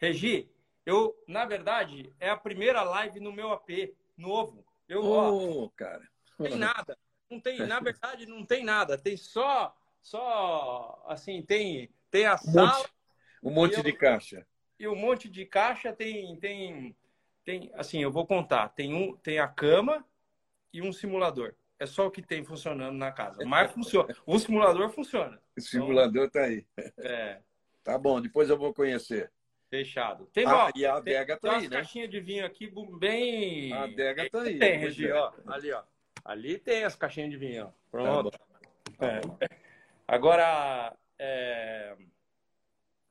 Regi, eu, na verdade, é a primeira live no meu AP novo. Eu, oh, ó, cara. Não tem nada. Não tem, na verdade, não tem nada. Tem só, só, assim, tem, tem a um sala. Monte, um monte eu, de caixa. E um monte de caixa tem, tem, tem, assim, eu vou contar. Tem um, tem a cama e um simulador. É só o que tem funcionando na casa. Mas funciona. O simulador funciona. O simulador então, tá aí. É. Tá bom, depois eu vou conhecer. Fechado. Tem, ah, ó, e a adega tá aí, né? caixinhas de vinho aqui bem... A adega tá aí. Tem, Regi, ó. Ali, ó. Ali tem as caixinhas de vinho, ó. Pronto. Tá é. Agora, é...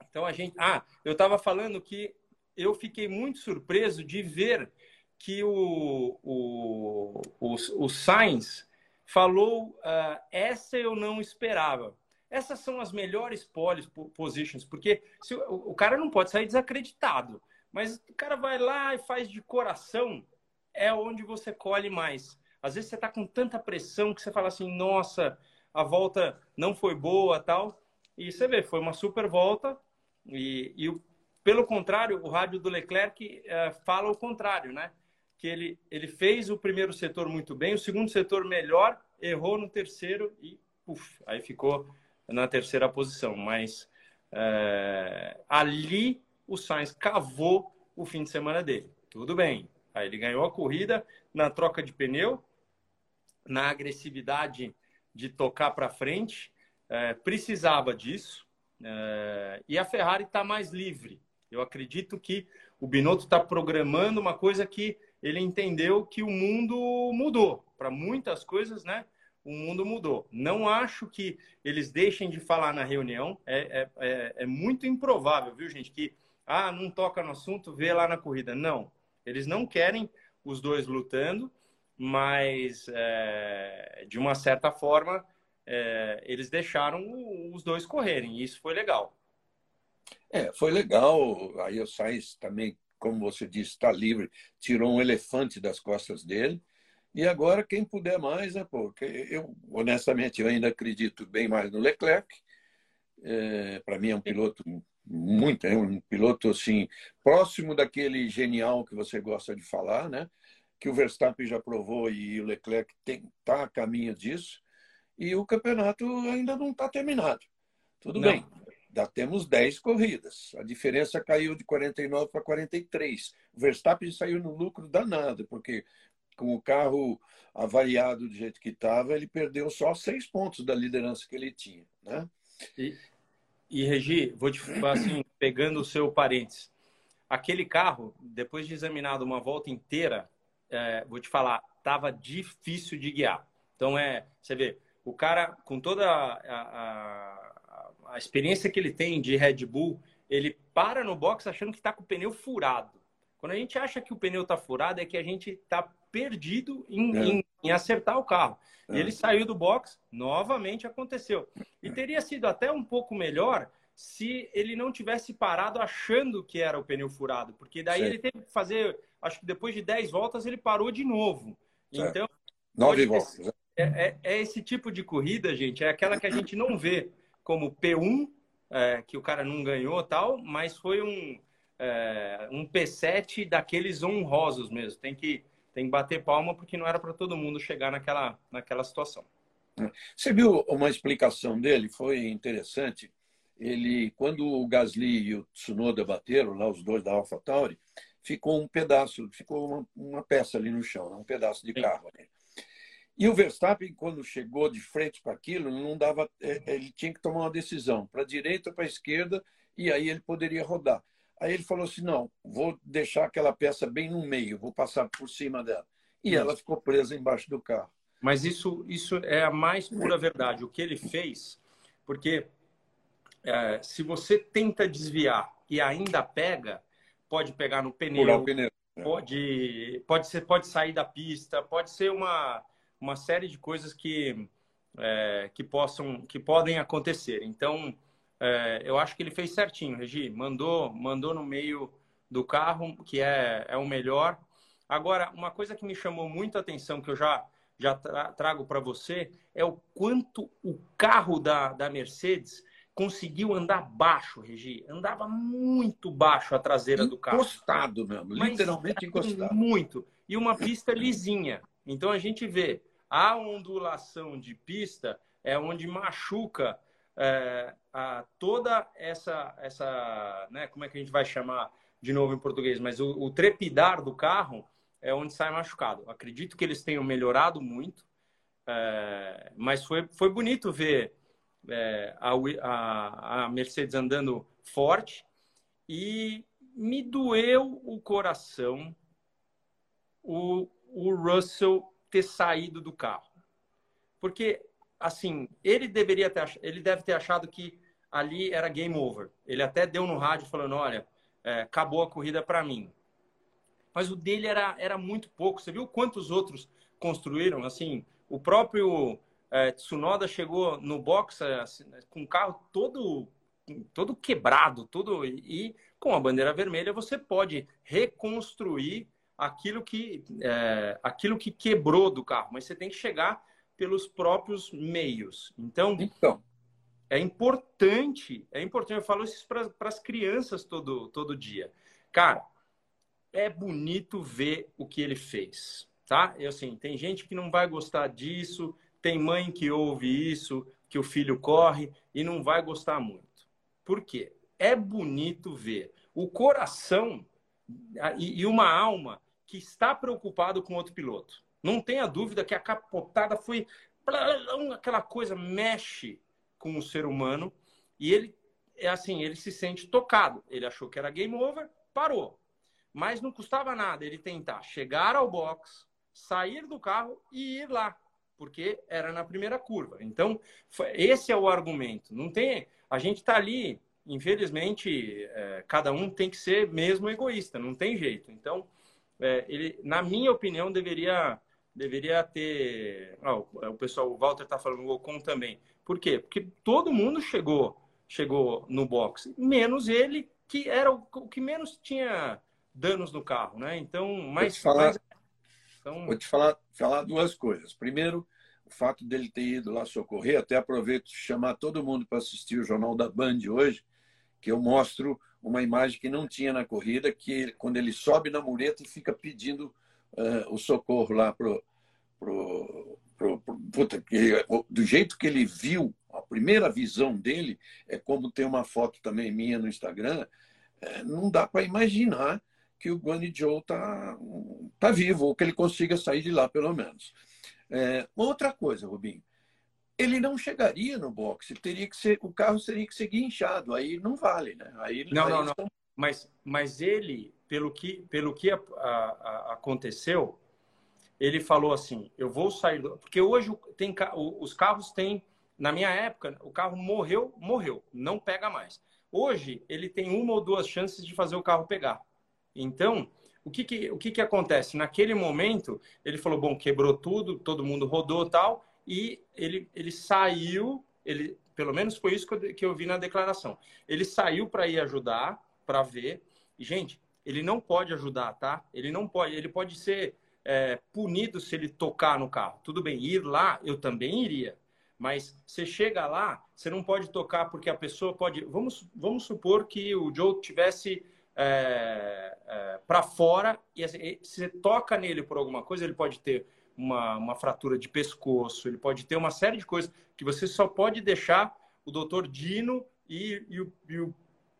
então a gente... Ah, eu tava falando que eu fiquei muito surpreso de ver que o, o, o, o Sainz falou: uh, essa eu não esperava. Essas são as melhores pole positions, porque se, o, o, cara não pode sair desacreditado, mas o cara vai lá e faz de coração, é onde você colhe mais. Às vezes você está com tanta pressão que você fala assim: nossa, a volta não foi boa tal. E você vê, foi uma super volta. E, e pelo contrário, o rádio do Leclerc uh, fala o contrário, né? que ele, ele fez o primeiro setor muito bem, o segundo setor melhor, errou no terceiro e aí ficou na terceira posição. Mas é, ali o Sainz cavou o fim de semana dele. Tudo bem. Aí ele ganhou a corrida na troca de pneu, na agressividade de tocar para frente, é, precisava disso. É, e a Ferrari está mais livre. Eu acredito que o Binotto está programando uma coisa que ele entendeu que o mundo mudou. Para muitas coisas, né? O mundo mudou. Não acho que eles deixem de falar na reunião. É, é, é, é muito improvável, viu, gente? Que, ah, não toca no assunto, vê lá na corrida. Não. Eles não querem os dois lutando, mas, é, de uma certa forma, é, eles deixaram os dois correrem. E isso foi legal. É, foi legal. Aí o Sainz também como você disse, está livre, tirou um elefante das costas dele. E agora, quem puder mais, né, pô, eu, honestamente, eu ainda acredito bem mais no Leclerc. É, Para mim, é um piloto muito, é um piloto assim, próximo daquele genial que você gosta de falar, né? Que o Verstappen já provou e o Leclerc está a caminho disso. E o campeonato ainda não está terminado. Tudo não. bem, já temos 10 corridas. A diferença caiu de 49 para 43. O Verstappen saiu no lucro danado, porque com o carro avariado do jeito que estava, ele perdeu só seis pontos da liderança que ele tinha. Né? E, e Regi, vou te falar assim, pegando o seu parênteses. Aquele carro, depois de examinado uma volta inteira, é, vou te falar, estava difícil de guiar. Então, é, você vê, o cara, com toda a, a a experiência que ele tem de Red Bull, ele para no box achando que está com o pneu furado. Quando a gente acha que o pneu está furado, é que a gente está perdido em, é. em, em, acertar o carro. É. E ele saiu do box, novamente aconteceu. E teria sido até um pouco melhor se ele não tivesse parado achando que era o pneu furado, porque daí ele teve que fazer, acho que depois de 10 voltas ele parou de novo. Então, nove voltas. É, é, é, esse tipo de corrida, gente, é aquela que a gente não vê como P1, é, que o cara não ganhou tal, mas foi um, é, um P7 daqueles honrosos mesmo. Tem que, tem que bater palma porque não era para todo mundo chegar naquela, naquela situação. Você viu uma explicação dele? Foi interessante. Ele, quando o Gasly e o Tsunoda bateram, lá os dois da AlphaTauri, ficou um pedaço, ficou uma, uma peça ali no chão, né? um pedaço de carro. E o Verstappen, quando chegou de frente para aquilo, não dava, é, é, ele tinha que tomar uma decisão, para a direita ou para a esquerda, e aí ele poderia rodar. Aí ele falou assim: não, vou deixar aquela peça bem no meio, vou passar por cima dela. E ela ficou presa embaixo do carro. Mas isso, isso é a mais pura verdade. O que ele fez, porque é, se você tenta desviar e ainda pega, pode pegar no pneu, pneu. Pode, pode, ser, pode sair da pista, pode ser uma uma série de coisas que, é, que, possam, que podem acontecer. Então, é, eu acho que ele fez certinho, Regi. Mandou, mandou no meio do carro, que é, é o melhor. Agora, uma coisa que me chamou muito a atenção, que eu já, já trago para você, é o quanto o carro da, da Mercedes conseguiu andar baixo, Regi. Andava muito baixo a traseira do carro. Encostado mesmo, literalmente encostado. Muito. E uma pista lisinha. Então a gente vê a ondulação de pista é onde machuca é, a, toda essa, essa né, como é que a gente vai chamar de novo em português, mas o, o trepidar do carro é onde sai machucado. Acredito que eles tenham melhorado muito, é, mas foi, foi bonito ver é, a, a, a Mercedes andando forte e me doeu o coração o, o Russell ter saído do carro. Porque, assim, ele deveria ter, ele deve ter achado que ali era game over. Ele até deu no rádio falando, olha, é, acabou a corrida para mim. Mas o dele era, era muito pouco. Você viu quantos outros construíram? Assim, o próprio é, Tsunoda chegou no box assim, com o carro todo todo quebrado, todo e com a bandeira vermelha você pode reconstruir aquilo que é, aquilo que quebrou do carro, mas você tem que chegar pelos próprios meios. Então, então é importante, é importante, eu falo isso para as crianças todo, todo dia. Cara, é bonito ver o que ele fez, tá? Eu assim, tem gente que não vai gostar disso, tem mãe que ouve isso, que o filho corre e não vai gostar muito. Por quê? É bonito ver o coração e uma alma que está preocupado com outro piloto. Não tenha dúvida que a capotada foi aquela coisa mexe com o ser humano e ele é assim, ele se sente tocado. Ele achou que era game over, parou. Mas não custava nada ele tentar chegar ao box, sair do carro e ir lá, porque era na primeira curva. Então, esse é o argumento. Não tem, a gente está ali, infelizmente, é, cada um tem que ser mesmo egoísta, não tem jeito. Então, é, ele, na minha opinião, deveria deveria ter. Oh, o pessoal, o Walter está falando, o Ocon também. Por quê? Porque todo mundo chegou, chegou no box, menos ele, que era o, o que menos tinha danos no carro, né? Então, mais. Vou te falar, mais... Então... Vou te falar, falar duas coisas. Primeiro, o fato dele ter ido lá socorrer, até aproveito chamar todo mundo para assistir o Jornal da Band hoje, que eu mostro uma imagem que não tinha na corrida, que quando ele sobe na mureta e fica pedindo uh, o socorro lá pro, pro, pro, pro puta, que, do jeito que ele viu, a primeira visão dele é como tem uma foto também minha no Instagram, é, não dá para imaginar que o Guanyu Joe tá, tá vivo, ou que ele consiga sair de lá, pelo menos. É, outra coisa, Rubinho, ele não chegaria no boxe, teria que ser, o carro teria que ser guinchado, aí não vale, né? Aí, não, aí não, não. Mas, mas ele, pelo que, pelo que a, a, a, aconteceu, ele falou assim: eu vou sair do. Porque hoje tem, os carros têm. Na minha época, o carro morreu, morreu, não pega mais. Hoje, ele tem uma ou duas chances de fazer o carro pegar. Então, o que, que, o que, que acontece? Naquele momento, ele falou: bom, quebrou tudo, todo mundo rodou tal, e ele, ele saiu, ele, pelo menos foi isso que eu, que eu vi na declaração. Ele saiu para ir ajudar, para ver. E, gente, ele não pode ajudar, tá? Ele não pode, ele pode ser é, punido se ele tocar no carro. Tudo bem, ir lá, eu também iria. Mas você chega lá, você não pode tocar porque a pessoa pode. Vamos, vamos supor que o Joe tivesse é, é, para fora e assim, você toca nele por alguma coisa, ele pode ter uma, uma fratura de pescoço, ele pode ter uma série de coisas que você só pode deixar o doutor Dino e, e, o, e o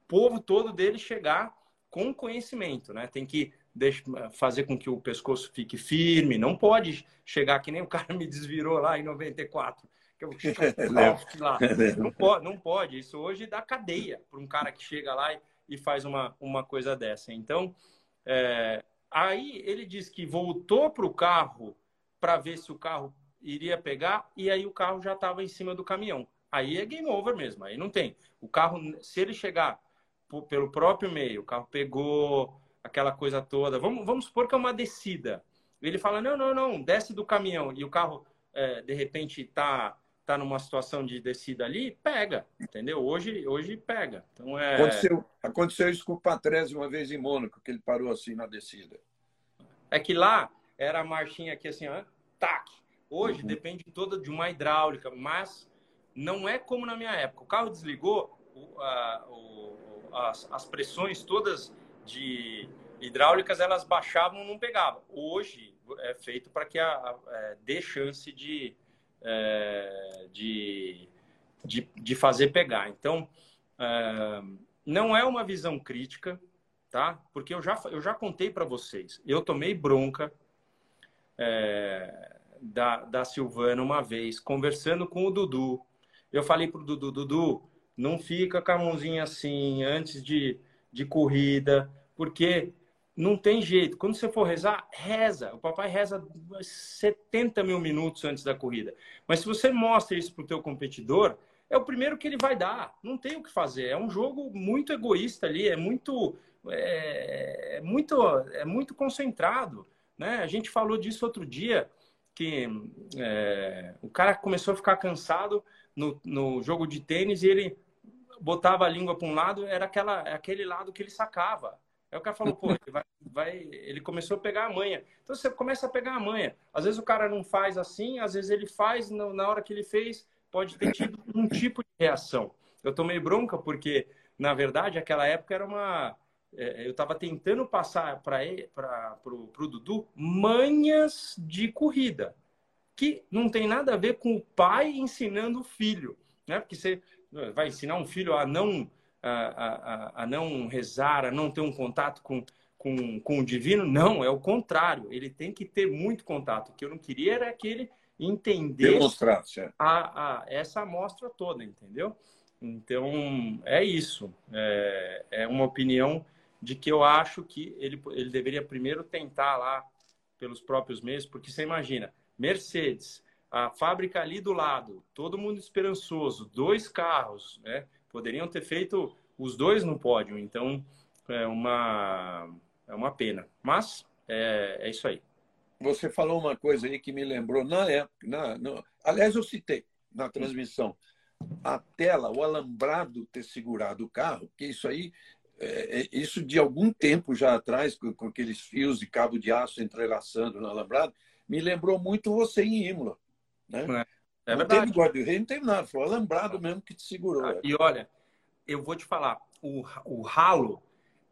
povo todo dele chegar com conhecimento, né? Tem que fazer com que o pescoço fique firme. Não pode chegar que nem o cara me desvirou lá em 94. Que eu lá. Não pode, não pode. Isso hoje dá cadeia para um cara que chega lá e, e, faz uma, uma coisa dessa. Então, é, aí ele diz que voltou para o carro para ver se o carro iria pegar e aí o carro já estava em cima do caminhão. Aí é game over mesmo. Aí não tem. O carro, se ele chegar pelo próprio meio, o carro pegou aquela coisa toda. Vamos, vamos supor que é uma descida. Ele fala: não, não, não, desce do caminhão e o carro é, de repente está tá numa situação de descida ali, pega, entendeu? Hoje, hoje pega. Então é. Aconteceu, aconteceu isso com o Patrese uma vez em Mônaco, que ele parou assim na descida. É que lá era a marchinha aqui assim, ó, tac. Hoje uhum. depende toda de uma hidráulica, mas não é como na minha época. O carro desligou, o, a, o, as, as pressões todas de hidráulicas elas baixavam, não pegavam. Hoje é feito para que a, a, é, dê chance de, é, de, de, de, fazer pegar. Então, é, não é uma visão crítica, tá? Porque eu já, eu já contei para vocês. Eu tomei bronca é, da, da Silvana uma vez, conversando com o Dudu. Eu falei pro Dudu, Dudu, não fica com a mãozinha assim antes de, de corrida, porque não tem jeito. Quando você for rezar, reza. O papai reza 70 mil minutos antes da corrida. Mas se você mostra isso para o teu competidor, é o primeiro que ele vai dar. Não tem o que fazer. É um jogo muito egoísta ali, é muito, é, é muito, é muito concentrado. Né? A gente falou disso outro dia, que é, o cara começou a ficar cansado no, no jogo de tênis e ele botava a língua para um lado, era aquela, aquele lado que ele sacava. Aí o cara falou, pô, ele, vai, vai, ele começou a pegar a manha. Então você começa a pegar a manha. Às vezes o cara não faz assim, às vezes ele faz, na hora que ele fez, pode ter tido um tipo de reação. Eu tomei bronca porque, na verdade, aquela época era uma. É, eu estava tentando passar para o Dudu manhas de corrida, que não tem nada a ver com o pai ensinando o filho. Né? Porque você vai ensinar um filho a não a, a, a não rezar, a não ter um contato com, com, com o divino. Não, é o contrário. Ele tem que ter muito contato. O que eu não queria era que ele entendesse a, a, essa amostra toda, entendeu? Então, é isso. É, é uma opinião de que eu acho que ele, ele deveria primeiro tentar lá pelos próprios meios, porque você imagina, Mercedes, a fábrica ali do lado, todo mundo esperançoso, dois carros, né? poderiam ter feito os dois no pódio. Então, é uma, é uma pena. Mas é, é isso aí. Você falou uma coisa aí que me lembrou na época. Na, no, aliás, eu citei na transmissão. A tela, o alambrado ter segurado o carro, que isso aí, é, é, isso de algum tempo já atrás, com, com, aqueles fios de cabo de aço entrelaçando no alambrado, me lembrou muito você em Imola. Né? É. É não teve guarda-rei, não teve nada. Foi o alambrado mesmo que te segurou. Ah, e olha, eu vou te falar, o, o ralo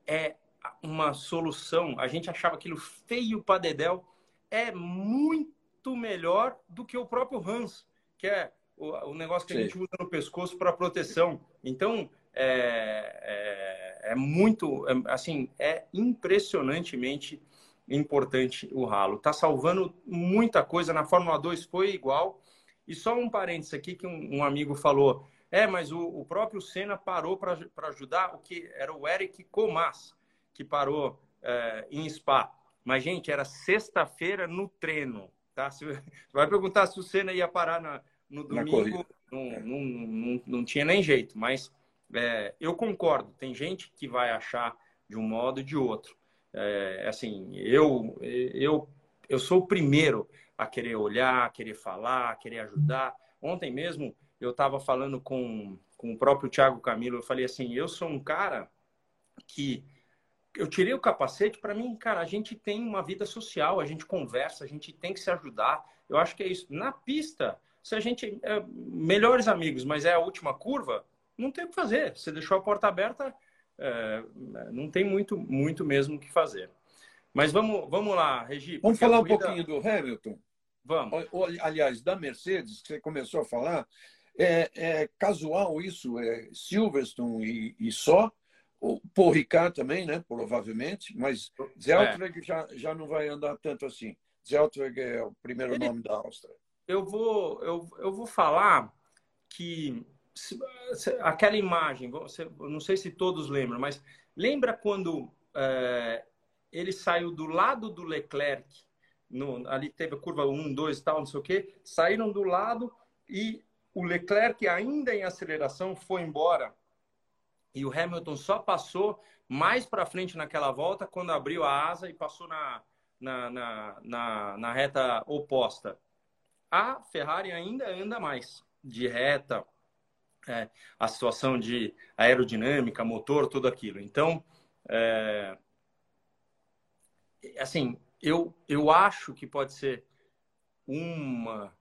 é uma solução. A gente achava aquilo feio para Dedel. É muito melhor do que o próprio Hans, que é o, o negócio que Sim. a gente usa no pescoço para proteção. Então, é, é, é muito, é, assim, é impressionantemente importante o ralo. Está salvando muita coisa. Na Fórmula 2 foi igual. E só um parênteses aqui que um, um amigo falou. É, mas o, o próprio Senna parou para ajudar o que era o Eric Comas, que parou é, em Spa. Mas, gente, era sexta-feira no treino. Tá? Se, vai perguntar se o Senna ia parar na, no domingo, não, é. não, não, não, tinha nem jeito. Mas é, eu concordo, tem gente que vai achar de um modo ou de outro. É, assim, eu, eu, eu sou o primeiro a querer olhar, a querer falar, a querer ajudar. Ontem mesmo eu estava falando com, com o próprio Thiago Camilo, eu falei assim, eu sou um cara que eu tirei o capacete para mim, cara, a gente tem uma vida social, a gente conversa, a gente tem que se ajudar. Eu acho que é isso. Na pista, se a gente é melhores amigos, mas é a última curva, não tem o que fazer. Você deixou a porta aberta, é, não tem muito, muito mesmo o que fazer. Mas vamos, vamos lá, Regi. Vamos falar corrida... um pouquinho do Hamilton. Vamos. Aliás, da Mercedes, que você começou a falar, é, é casual isso, é Silverstone e, e só. O Paul Ricard também, né? Provavelmente, mas Zeltweg é. já, já não vai andar tanto assim. Zeltweg é o primeiro Ele, nome da Áustria. Eu vou, eu, eu vou falar que aquela imagem, você, não sei se todos lembram, mas lembra quando é, ele saiu do lado do Leclerc no, ali teve a curva 1, 2 e tal, não sei o quê, saíram do lado e o Leclerc, ainda em aceleração, foi embora. E o Hamilton só passou mais para frente naquela volta quando abriu a asa e passou na, na, na, na, na reta oposta. A Ferrari ainda anda mais de reta, é, a situação de aerodinâmica, motor, tudo aquilo. Então, é, assim, eu, eu acho que pode ser uma,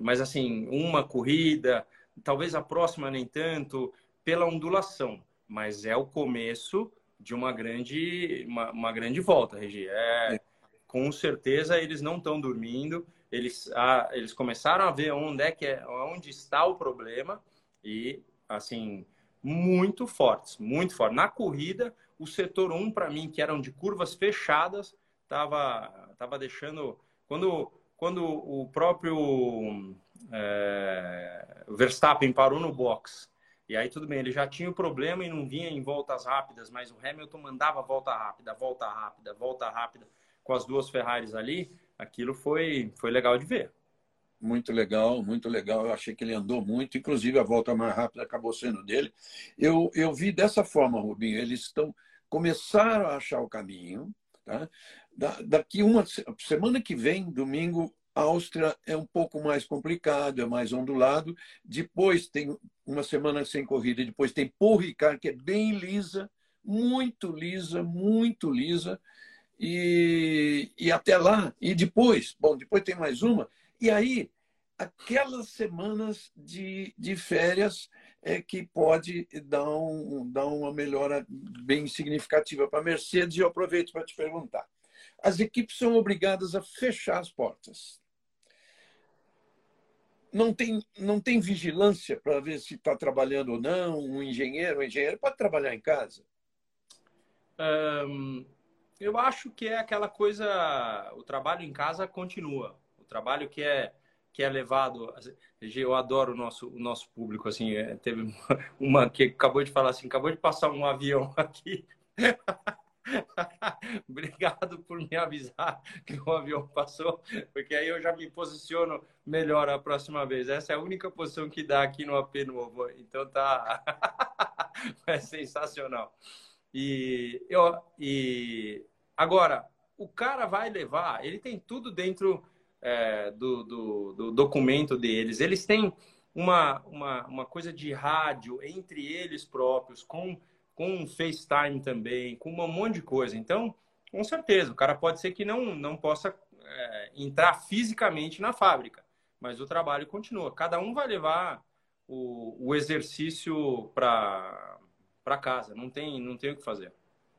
mas assim, uma corrida, talvez a próxima nem tanto, pela ondulação, mas é o começo de uma grande, uma, uma grande volta, Regi. É, com certeza eles não estão dormindo, eles, ah, eles começaram a ver onde é que é, onde está o problema e assim muito fortes, muito fortes. Na corrida, o setor 1 para mim, que eram de curvas fechadas, tava tava deixando quando quando o próprio é, Verstappen parou no box e aí tudo bem, ele já tinha o problema e não vinha em voltas rápidas, mas o Hamilton mandava volta rápida, volta rápida, volta rápida com as duas Ferraris ali. Aquilo foi foi legal de ver. Muito legal, muito legal. Eu achei que ele andou muito, inclusive a volta mais rápida acabou sendo dele. Eu, eu vi dessa forma, Rubinho. Eles estão começaram a achar o caminho. Tá? Da, daqui uma semana que vem, domingo, Áustria é um pouco mais complicado, é mais ondulado. Depois tem uma semana sem corrida, depois tem Paul Ricard, que é bem lisa, muito lisa, muito lisa. E, e até lá, e depois, bom, depois tem mais uma, e aí, aquelas semanas de, de férias é que pode dar, um, dar uma melhora bem significativa para a Mercedes. E eu aproveito para te perguntar. As equipes são obrigadas a fechar as portas. Não tem, não tem vigilância para ver se está trabalhando ou não. Um engenheiro, um engenheiro pode trabalhar em casa. Eu acho que é aquela coisa. O trabalho em casa continua trabalho que é que é levado. Eu adoro o nosso, o nosso público. Assim, é, teve uma que acabou de falar assim, acabou de passar um avião aqui. Obrigado por me avisar que o avião passou, porque aí eu já me posiciono melhor a próxima vez. Essa é a única posição que dá aqui no AP novo. Então tá é sensacional. E eu e agora o cara vai levar, ele tem tudo dentro é, do, do, do, documento deles. Eles têm uma, uma, uma coisa de rádio entre eles próprios, com, com FaceTime também, com um monte de coisa. Então, com certeza, o cara pode ser que não, não possa é, entrar fisicamente na fábrica, mas o trabalho continua. Cada um vai levar o, o exercício para casa, não tem, não tem o que fazer.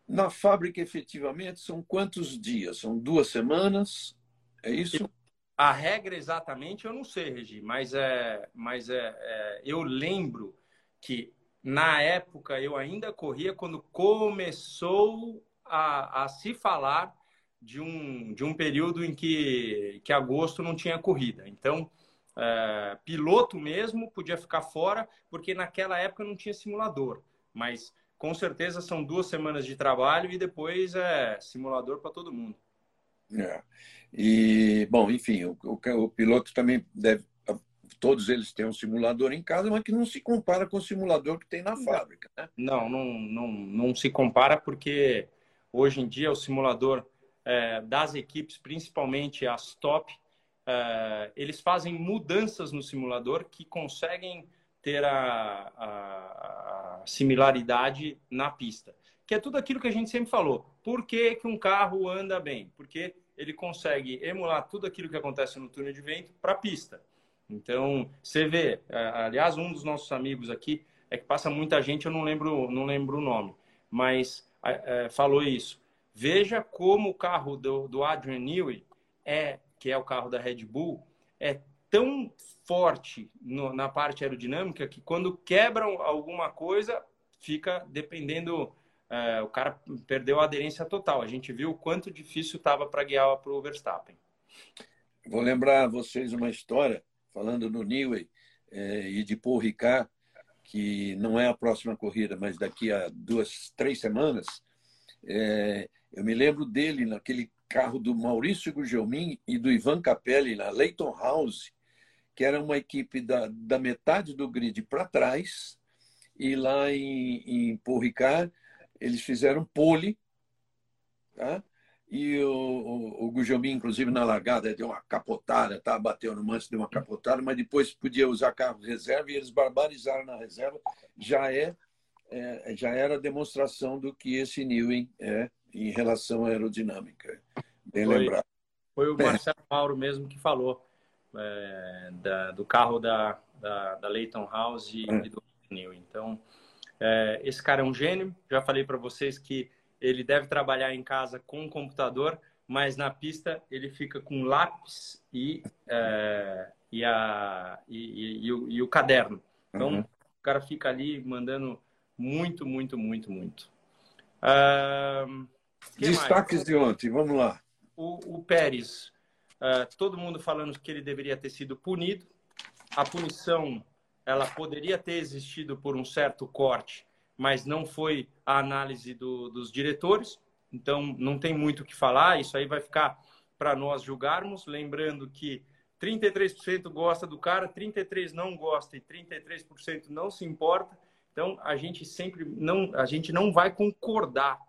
Na fábrica, efetivamente, são quantos dias? São duas semanas? É isso? A regra exatamente eu não sei, Regi, mas, é, mas é, é, eu lembro que na época eu ainda corria quando começou a, a se falar de um, de um período em que, que agosto não tinha corrida. Então, é, piloto mesmo podia ficar fora, porque naquela época não tinha simulador. Mas com certeza são duas semanas de trabalho e depois é simulador para todo mundo. É. E, bom, enfim, o, o, o, piloto também deve. Todos eles têm um simulador em casa, mas que não se compara com o simulador que tem na fábrica. Né? Não, não, não, não se compara porque hoje em dia o simulador é, das equipes, principalmente as top, é, eles fazem mudanças no simulador que conseguem ter a, a, a similaridade na pista que é tudo aquilo que a gente sempre falou. Por que, que um carro anda bem? Porque ele consegue emular tudo aquilo que acontece no túnel de vento para a pista. Então, você vê, aliás, um dos nossos amigos aqui, é que passa muita gente, eu não lembro, não lembro o nome, mas é, falou isso. Veja como o carro do, do Adrian Newey, é, que é o carro da Red Bull, é tão forte no, na parte aerodinâmica que quando quebram alguma coisa, fica dependendo é, o cara perdeu a aderência total. A gente viu o quanto difícil estava para guiar para o Verstappen. Vou lembrar a vocês uma história, falando do Newey é, e de Paul Ricard, que não é a próxima corrida, mas daqui a duas, três semanas. É, eu me lembro dele naquele carro do Maurício Gugelmin e do Ivan Capelli na Leighton House, que era uma equipe da, da metade do grid para trás, e lá em, em Paul Ricard eles fizeram pole, tá? E o, o, o Gujomin, inclusive, na largada, deu uma capotada, tá? bateu no manche, deu uma capotada, mas depois podia usar carro reserva e eles barbarizaram na reserva. Já é, é já era demonstração do que esse Newey é em relação à aerodinâmica. Bem foi, lembrado. Foi o Marcelo Mauro mesmo que falou é, da, do carro da, da, da Leighton House e, é. e do Newey. Então, É, esse cara é um gênio. Já falei para vocês que ele deve trabalhar em casa com um computador, mas na pista ele fica com lápis e, é, e, a, e, e, e, o, e, o, caderno. Então, uhum. o cara fica ali mandando muito, muito, muito, muito. Uh, Destaques mais? de ontem, vamos lá. O, o Pérez, uh, todo mundo falando que ele deveria ter sido punido. A punição ela poderia ter existido por um certo corte, mas não foi a análise do, dos diretores. Então, não tem muito o que falar. Isso aí vai ficar para nós julgarmos. Lembrando que 33% gosta do cara, 33% não gosta e 33% não se importa. Então, a gente sempre não, a gente não vai concordar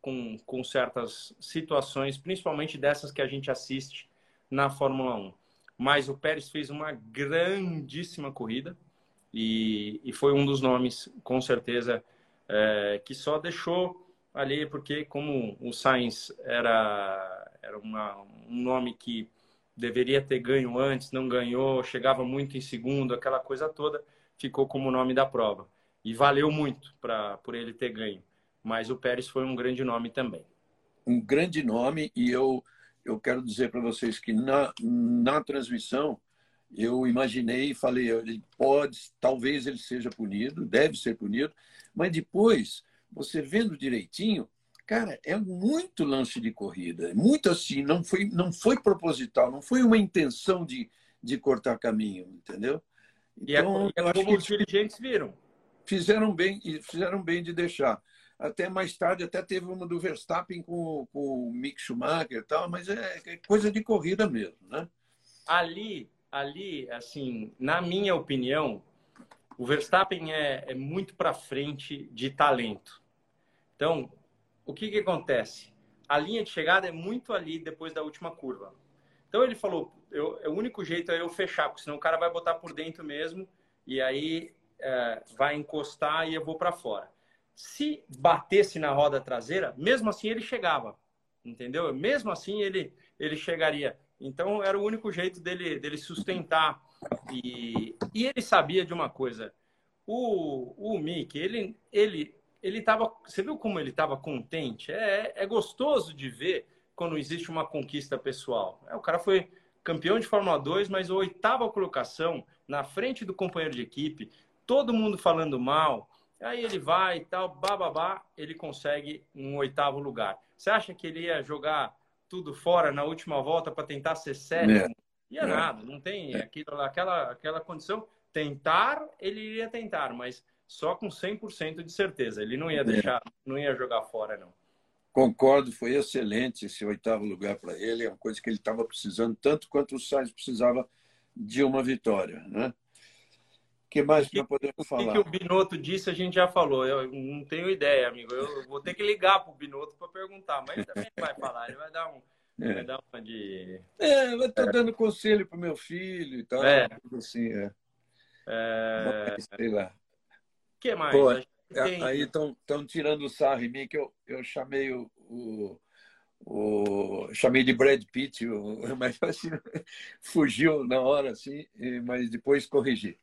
com, com certas situações, principalmente dessas que a gente assiste na Fórmula 1. Mas o Pérez fez uma grandíssima corrida e, e foi um dos nomes, com certeza, é, que só deixou ali, porque como o Sainz era, era uma, um nome que deveria ter ganho antes, não ganhou, chegava muito em segundo, aquela coisa toda, ficou como nome da prova. E valeu muito pra, por ele ter ganho. Mas o Pérez foi um grande nome também. Um grande nome, e eu, eu quero dizer para vocês que na, na transmissão eu imaginei e falei, ele pode, talvez ele seja punido, deve ser punido, mas depois, você vendo direitinho, cara, é muito lance de corrida, muito assim, não foi, não foi proposital, não foi uma intenção de, de cortar caminho, entendeu? Então, e é, é como os dirigentes viram. Fizeram bem, fizeram bem de deixar. Até mais tarde, até teve uma do Verstappen com, com o Mick Schumacher e tal, mas é, é coisa de corrida mesmo, né? Ali, ali, assim, na minha opinião, o Verstappen é, é muito para frente de talento. Então, o que, que acontece? A linha de chegada é muito ali depois da última curva. Então ele falou, eu, o único jeito é eu fechar, porque senão o cara vai botar por dentro mesmo e aí é, vai encostar e eu vou para fora. Se batesse na roda traseira, mesmo assim ele chegava, entendeu? Mesmo assim ele ele chegaria. Então era o único jeito dele, dele sustentar. E, e ele sabia de uma coisa. O, o Mick, ele, ele, ele tava. Você viu como ele estava contente? É, é gostoso de ver quando existe uma conquista pessoal. É, o cara foi campeão de Fórmula 2, mas oitava colocação na frente do companheiro de equipe, todo mundo falando mal. Aí ele vai e tal, bababá, ele consegue um oitavo lugar. Você acha que ele ia jogar tudo fora na última volta para tentar ser sério. É. E é, é, nada, não tem aquilo, aquela, aquela condição. Tentar, ele iria tentar, mas só com 100% de certeza. Ele não ia é. deixar, é. não ia jogar fora, não. Concordo, foi excelente esse oitavo lugar para ele. É uma coisa que ele estava precisando, tanto quanto o Sainz precisava de uma vitória. Né? O que mais que, nós podemos falar? O que, que o Binotto disse, a gente já falou. Eu não tenho ideia, amigo. Eu vou ter que ligar para o Binotto para perguntar, mas ele também vai falar. Ele vai dar um, é. Vai dar uma de. É, eu estou dando conselho pro meu filho e tal. É. Assim, é. é... Mas, sei lá. O que mais? Pô, tem... Aí estão tirando o sarro em mim que eu, eu chamei o, o, o, chamei de Brad Pitt, o, mas assim, fugiu na hora, assim, mas depois corrigi.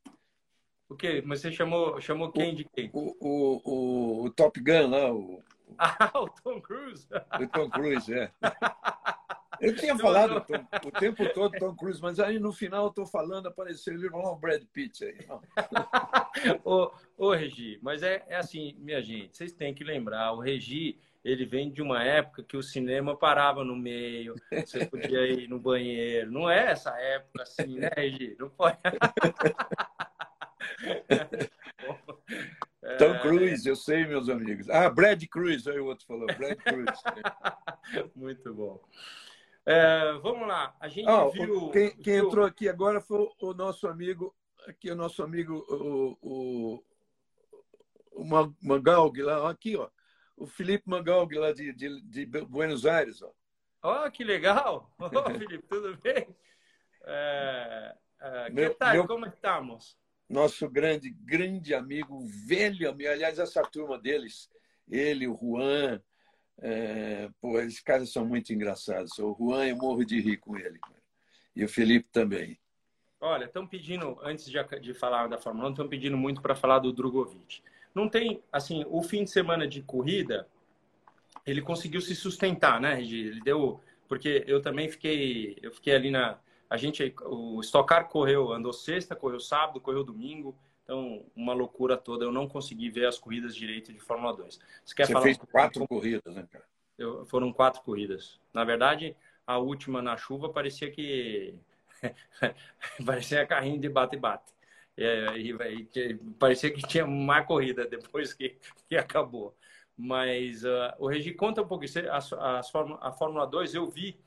O quê? Mas você chamou, chamou quem o, de quem? O, o, o, o Top Gun lá, o. Ah, o Tom Cruise. O Tom Cruise, é. Eu tinha falado Tom, o tempo todo Tom Cruise, mas aí no final eu tô falando, apareceu ele falou o Brad Pitt aí. ô, ô, Regi, mas é, é assim, minha gente, vocês têm que lembrar, o Regi, ele vem de uma época que o cinema parava no meio, você podia ir no banheiro. Não é essa época assim, né, Regi? Não pode. Tom Cruise, eu sei, meus amigos. Ah, Brad Cruz, aí o outro falou, Brad Cruz. Muito bom. É, vamos lá. A gente ah, viu. Quem, quem viu... entrou aqui agora foi o nosso amigo, aqui o nosso amigo, o, o, o Mangalg lá, aqui, ó. O Felipe Mangalg lá de, de, de Buenos Aires, ó. Oh, que legal! Ô, oh, Felipe, tudo bem? É, é, meu, que tal? Meu... Como estamos? Nosso grande, grande amigo, velho amigo, aliás, essa turma deles, ele, o Juan, é, pô, esses caras são muito engraçados. O Juan, eu morro de rir com ele. E o Felipe também. Olha, estão pedindo, antes de, de falar da Fórmula 1, estão pedindo muito para falar do Drogovic. não tem, assim, o fim de semana de corrida, ele conseguiu se sustentar, né, Regi? Ele deu, porque eu também fiquei, eu fiquei ali na, a gente, o Stock Car correu, andou sexta, correu sábado, correu domingo, então uma loucura toda. Eu não consegui ver as corridas direito de Fórmula 2. Você quer Você falar fez quatro como... corridas, né, cara? Eu, foram quatro corridas. Na verdade, a última na chuva parecia que parecia carrinho de bate-bate. É, e, e, parecia que tinha mais corrida depois que, que acabou. Mas uh, o Regi, conta um pouco. A, a, a Fórmula 2 eu vi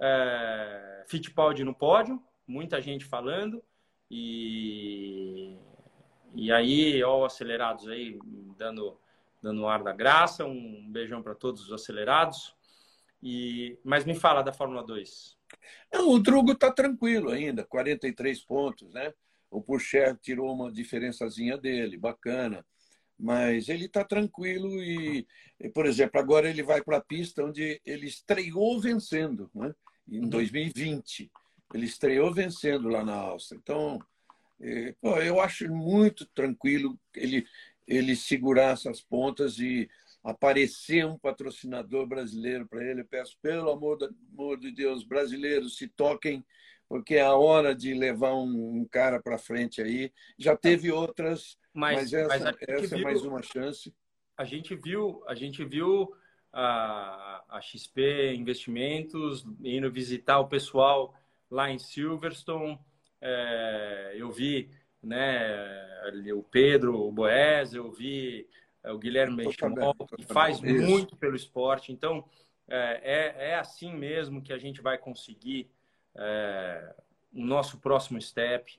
é, Fittipaldi no pódio, muita gente falando. E, e aí, ó, acelerados aí, dando, dando ar da graça. Um beijão para todos os acelerados. E, mas me fala da Fórmula 2. Não, o Drugo está tranquilo ainda, 43 pontos, né? O Purcher tirou uma diferençazinha dele, bacana. Mas ele está tranquilo e, por exemplo, agora ele vai para a pista onde ele estreou vencendo, né? em 2020. Uhum. Ele estreou vencendo lá na Áustria. Então, é, pô, eu acho muito tranquilo ele, ele segurar essas pontas e aparecer um patrocinador brasileiro para ele. Eu peço, pelo amor, amor de Deus, brasileiros, se toquem, porque é a hora de levar um, um cara para frente aí. Já teve outras, mas, mas essa, mas essa é viu, é mais uma chance. A gente viu, a gente viu a, a XP Investimentos indo visitar o pessoal lá em Silverstone. É, eu vi né, o Pedro, o Boés, eu vi é o Guilherme Benchimol, que faz Isso. muito pelo esporte. Então, é, é, é, assim mesmo que a gente vai conseguir é, o nosso próximo step.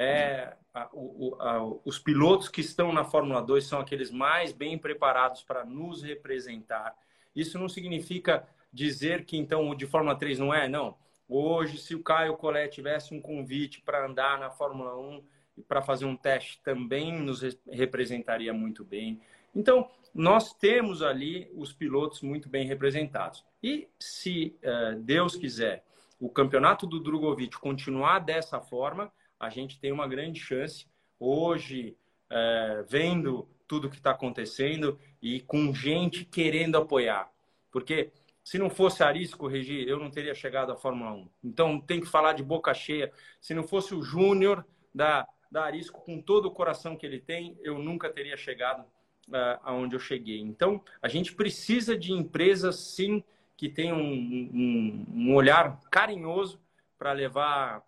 É, a, o, a, os pilotos que estão na Fórmula 2 são aqueles mais bem preparados para nos representar. Isso não significa dizer que então o de Fórmula 3 não é, não. Hoje, se o Caio Collet tivesse um convite para andar na Fórmula 1 e para fazer um teste, também nos representaria muito bem. Então, nós temos ali os pilotos muito bem representados. E se uh, Deus quiser, o campeonato do Drogovic continuar dessa forma, a gente tem uma grande chance. Hoje, uh, vendo tudo que está acontecendo e com gente querendo apoiar. Porque se não fosse Arisco, Regi, eu não teria chegado à Fórmula 1. Então, tem que falar de boca cheia. Se não fosse o Júnior da, da Arisco, com todo o coração que ele tem, eu nunca teria chegado uh, aonde eu cheguei. Então, a gente precisa de empresas, sim, que tenham um, um, um olhar carinhoso para levar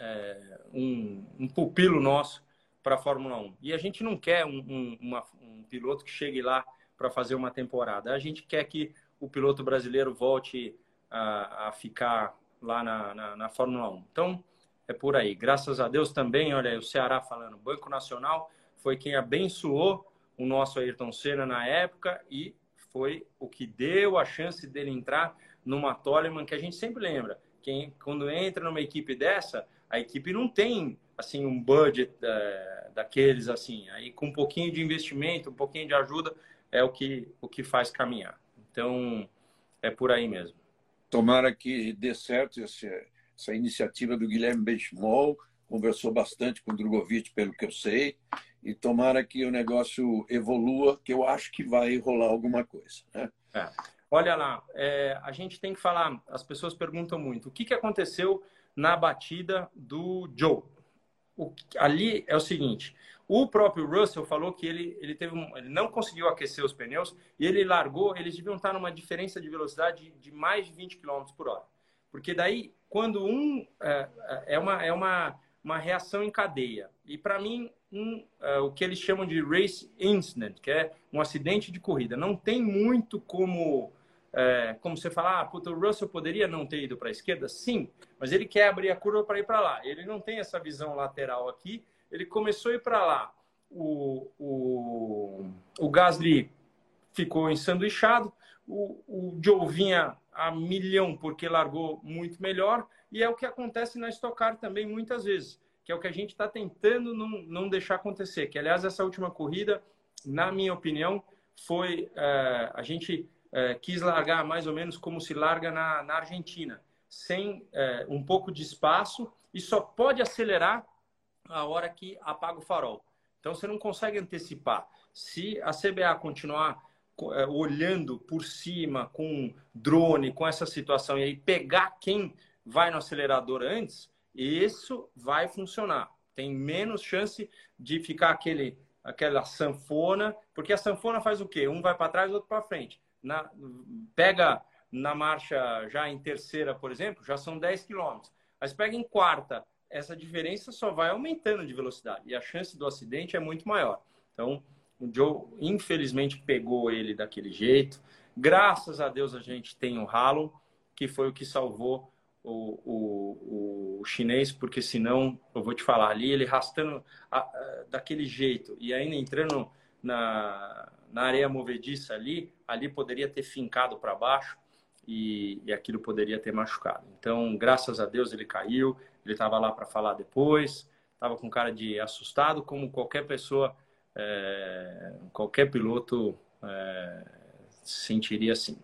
é, um, um, pupilo nosso para a Fórmula 1. E a gente não quer um, uma, um piloto que chegue lá para fazer uma temporada. A gente quer que o piloto brasileiro volte a, a ficar lá na, na, na, Fórmula 1. Então, é por aí. Graças a Deus também, olha, o Ceará falando, Banco Nacional foi quem abençoou o nosso Ayrton Senna na época e foi o que deu a chance dele entrar numa Toleman que a gente sempre lembra. Quem, quando entra numa equipe dessa, a equipe não tem assim um budget é, daqueles assim. Aí com um pouquinho de investimento, um pouquinho de ajuda é o que o que faz caminhar. Então é por aí mesmo. Tomara que dê certo essa, essa iniciativa do Guilherme Benchimol. Conversou bastante com o Drogovic, pelo que eu sei e tomara que o negócio evolua, que eu acho que vai rolar alguma coisa. Né? É. Olha lá, é, a gente tem que falar, as pessoas perguntam muito, o que, que aconteceu na batida do Joe? O, ali é o seguinte, o próprio Russell falou que ele, ele, teve um, ele não conseguiu aquecer os pneus e ele largou, eles deviam estar numa diferença de velocidade de mais de 20 km por hora. Porque daí, quando um... É, é, uma, é uma, uma reação em cadeia. E para mim, um, uh, o que eles chamam de race incident, que é um acidente de corrida. Não tem muito como, é, como você falar, ah, puta, o Russell poderia não ter ido para a esquerda? Sim, mas ele quer abrir a curva para ir para lá. Ele não tem essa visão lateral aqui. Ele começou a ir para lá. O, o, o Gasly ficou ensanduichado. O, o Joe vinha a milhão porque largou muito melhor. E é o que acontece na Stock Car também muitas vezes que é o que a gente está tentando não, não deixar acontecer. Que, aliás, essa última corrida, na minha opinião, foi. É, a gente é, quis largar mais ou menos como se larga na, na Argentina, sem é, um pouco de espaço e só pode acelerar a hora que apaga o farol. Então você não consegue antecipar. Se a CBA continuar é, olhando por cima com drone, com essa situação e aí pegar quem vai no acelerador antes, isso vai funcionar. Tem menos chance de ficar aquele aquela sanfona, porque a sanfona faz o quê? Um vai para trás, outro para frente. Na, pega na marcha já em terceira, por exemplo, já são 10 quilômetros. Mas pega em quarta, essa diferença só vai aumentando de velocidade e a chance do acidente é muito maior. Então, o Joe, infelizmente, pegou ele daquele jeito. Graças a Deus a gente tem o Halo, que foi o que salvou o, o, o, chinês, porque senão, eu vou te falar, ali ele rastando a, a, daquele jeito e ainda entrando na, na areia movediça ali, ali poderia ter fincado para baixo e, e aquilo poderia ter machucado. Então, graças a Deus ele caiu, ele estava lá para falar depois, estava com cara de assustado, como qualquer pessoa, é, qualquer piloto é, sentiria assim.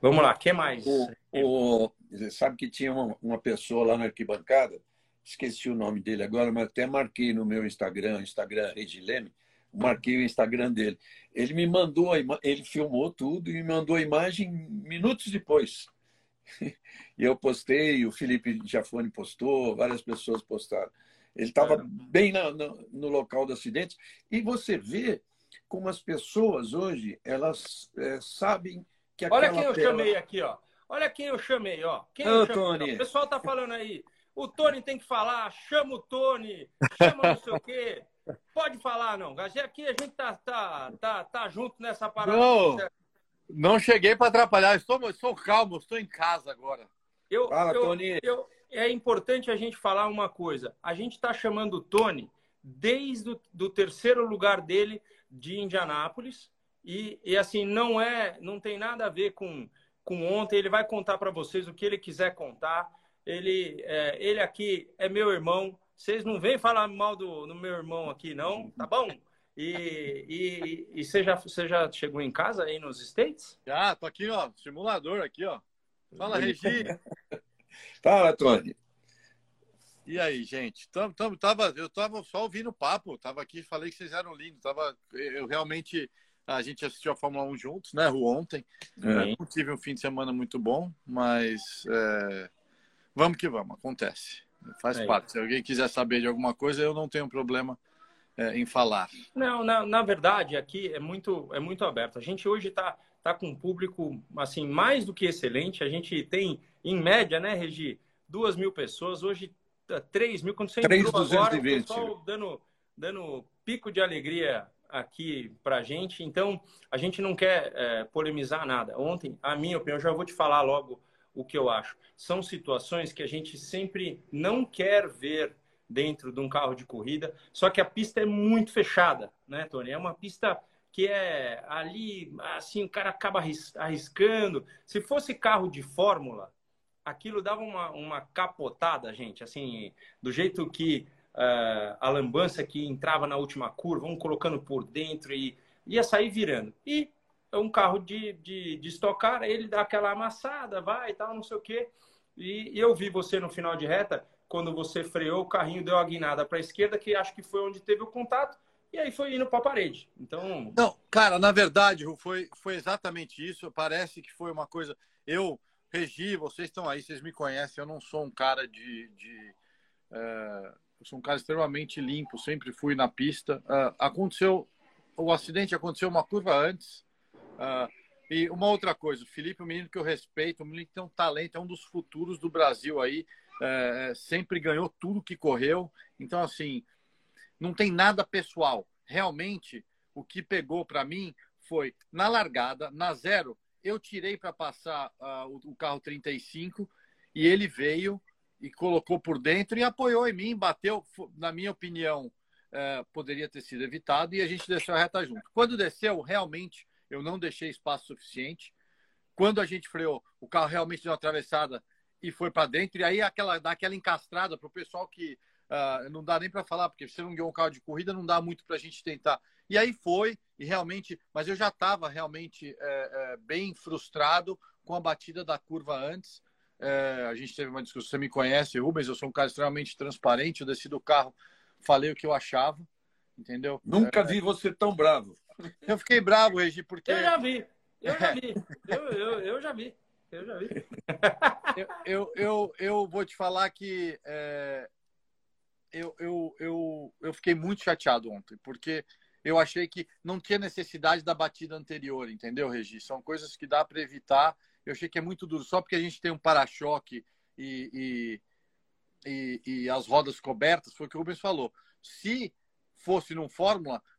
Vamos lá, que mais? O, o, sabe que tinha uma, uma pessoa lá na arquibancada, esqueci o nome dele agora, mas até marquei no meu Instagram, Instagram Regileme, marquei o Instagram dele. Ele me mandou, ele filmou tudo e me mandou a imagem minutos depois. E eu postei, o Felipe Jafone postou, várias pessoas postaram. Ele estava bem na, no, no local do acidente. E você vê como as pessoas hoje, elas é, sabem que aquela Olha quem eu tela... chamei aqui, ó. Olha quem eu chamei, ó. Quem Ô, Tony. O pessoal tá falando aí. O Tony tem que falar, chama o Tony, chama não sei o quê. Pode falar, não. Aqui a gente tá, tá, tá, tá junto nessa parada. Não, não cheguei para atrapalhar. Estou, estou calmo, estou em casa agora. Eu, Fala, eu, Tony. Eu, é importante a gente falar uma coisa. A gente está chamando o Tony desde o do terceiro lugar dele de Indianápolis. E, e assim, não é, não tem nada a ver com, com ontem. Ele vai contar para vocês o que ele quiser contar. Ele, é, ele aqui é meu irmão. Vocês não vêm falar mal do, do meu irmão aqui, não, tá bom? E, e, e você, já, você já chegou em casa aí nos States? Já, tô aqui, ó, simulador aqui, ó. Fala, Regi. Fala, Tony. E aí, gente? Tamo, tamo, tava, eu tava só ouvindo o papo, tava aqui, falei que vocês eram lindos. Tava, eu realmente, a gente assistiu a Fórmula 1 juntos, né, Ru, ontem. É. Não tive um fim de semana muito bom, mas é, vamos que vamos, acontece. Faz é parte. Se alguém quiser saber de alguma coisa, eu não tenho problema é, em falar. Não, na, na verdade, aqui é muito, é muito aberto. A gente hoje está tá com um público assim mais do que excelente. A gente tem, em média, né, Regi, duas mil pessoas. Hoje, tá três mil. Quando você 3, entrou 220. agora, o pessoal dando, dando pico de alegria aqui para gente. Então, a gente não quer é, polemizar nada. Ontem, a minha opinião, eu já vou te falar logo o que eu acho. São situações que a gente sempre não quer ver dentro de um carro de corrida, só que a pista é muito fechada, né, Tony? É uma pista que é ali, assim, o cara acaba arriscando. Se fosse carro de Fórmula, aquilo dava uma, uma capotada, gente, assim, do jeito que uh, a lambança que entrava na última curva, um colocando por dentro e ia sair virando. E é um carro de, de, de estocar, ele dá aquela amassada, vai e tal, não sei o quê. E, e eu vi você no final de reta, quando você freou, o carrinho deu a guinada para a esquerda, que acho que foi onde teve o contato, e aí foi indo para a parede. Então. Não, cara, na verdade, foi, foi exatamente isso. Parece que foi uma coisa. Eu, Regi, vocês estão aí, vocês me conhecem, eu não sou um cara de. de é... eu sou um cara extremamente limpo, sempre fui na pista. Uh, aconteceu. O acidente aconteceu uma curva antes. Uh, e uma outra coisa, o Felipe, um menino que eu respeito, um menino que tem um talento, é um dos futuros do Brasil aí é, sempre ganhou tudo que correu. Então, assim, não tem nada pessoal. Realmente, o que pegou para mim foi na largada, na zero, eu tirei para passar uh, o, carro 35 e ele veio e colocou por dentro e apoiou em mim, bateu, na minha opinião, uh, poderia ter sido evitado e a gente deixou a reta junto. Quando desceu, realmente, eu não deixei espaço suficiente. Quando a gente freou, o carro realmente deu uma atravessada e foi para dentro. E aí aquela, dá aquela encastrada para o pessoal que uh, não dá nem para falar, porque você não ganhou um carro de corrida, não dá muito para a gente tentar. E aí foi, e realmente, mas eu já estava realmente é, é, bem frustrado com a batida da curva antes. É, a gente teve uma discussão, você me conhece, Rubens, eu sou um cara extremamente transparente, eu desci do carro, falei o que eu achava. entendeu? Nunca é... vi você tão bravo. Eu fiquei bravo, Regi, porque. Eu já vi, eu já vi, eu, eu, eu já vi. Eu já vi. eu, eu, eu, vou te falar que é, eu, eu, eu, eu fiquei muito chateado ontem, porque eu achei que não tinha necessidade da batida anterior, entendeu, Regi? São coisas que dá para evitar. Eu achei que é muito duro, só porque a gente tem um para-choque e, e, e, e, as rodas cobertas, foi o que o Rubens falou. Se fosse num Fórmula, é, é,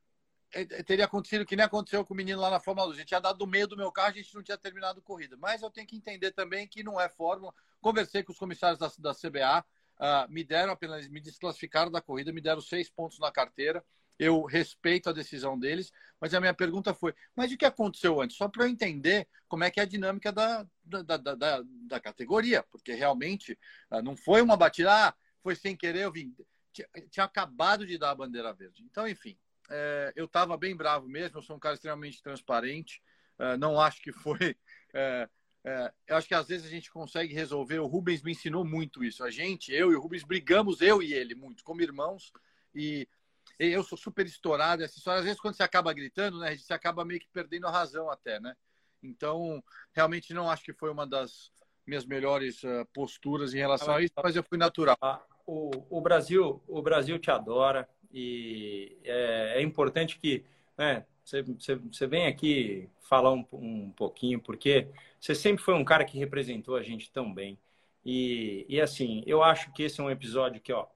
teria acontecido que nem aconteceu com o menino lá na Fórmula 1. A gente tinha dado do meio do meu carro, a gente não tinha terminado a corrida. Mas eu tenho que entender também que não é Fórmula. Conversei com os comissários da, da CBA, uh, ah, me deram apenas, me desclassificaram da corrida, me deram seis pontos na carteira. Eu respeito a decisão deles, mas a minha pergunta foi: mas o que aconteceu antes? Só para eu entender como é que é a dinâmica da, da, da, da, da categoria, porque realmente uh, não foi uma batida, ah, foi sem querer, eu vim. Tinha, tinha acabado de dar a bandeira verde. Então, enfim, é, eu estava bem bravo mesmo, eu sou um cara extremamente transparente, é, não acho que foi. É, é, eu acho que às vezes a gente consegue resolver. O Rubens me ensinou muito isso. A gente, eu e o Rubens, brigamos, eu e ele, muito, como irmãos, e, eu sou super estourado. Essa história, às vezes, quando você acaba gritando, né, você acaba meio que perdendo a razão até, né? Então, realmente não acho que foi uma das minhas melhores uh, posturas em relação a isso, mas eu fui natural. O, o Brasil, o Brasil te adora e é, é importante que né, você, você, você venha aqui falar um, um pouquinho, porque você sempre foi um cara que representou a gente tão bem. E, e assim, eu acho que esse é um episódio que, ó,